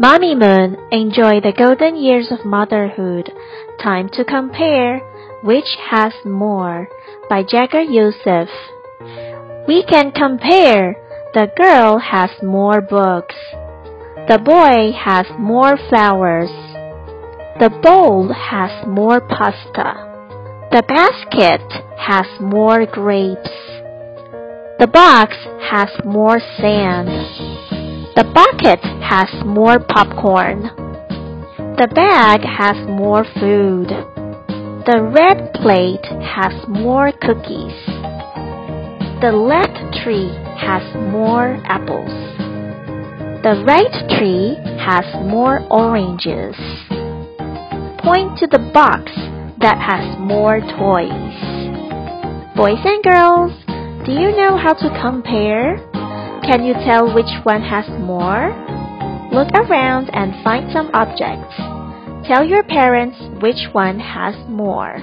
Mamimoon, enjoy the golden years of motherhood. Time to compare which has more by Jagger Youssef. We can compare. The girl has more books. The boy has more flowers. The bowl has more pasta. The basket has more grapes. The box has more sand. The bucket has more popcorn. The bag has more food. The red plate has more cookies. The left tree has more apples. The right tree has more oranges. Point to the box that has more toys. Boys and girls, do you know how to compare? Can you tell which one has more? Look around and find some objects. Tell your parents which one has more.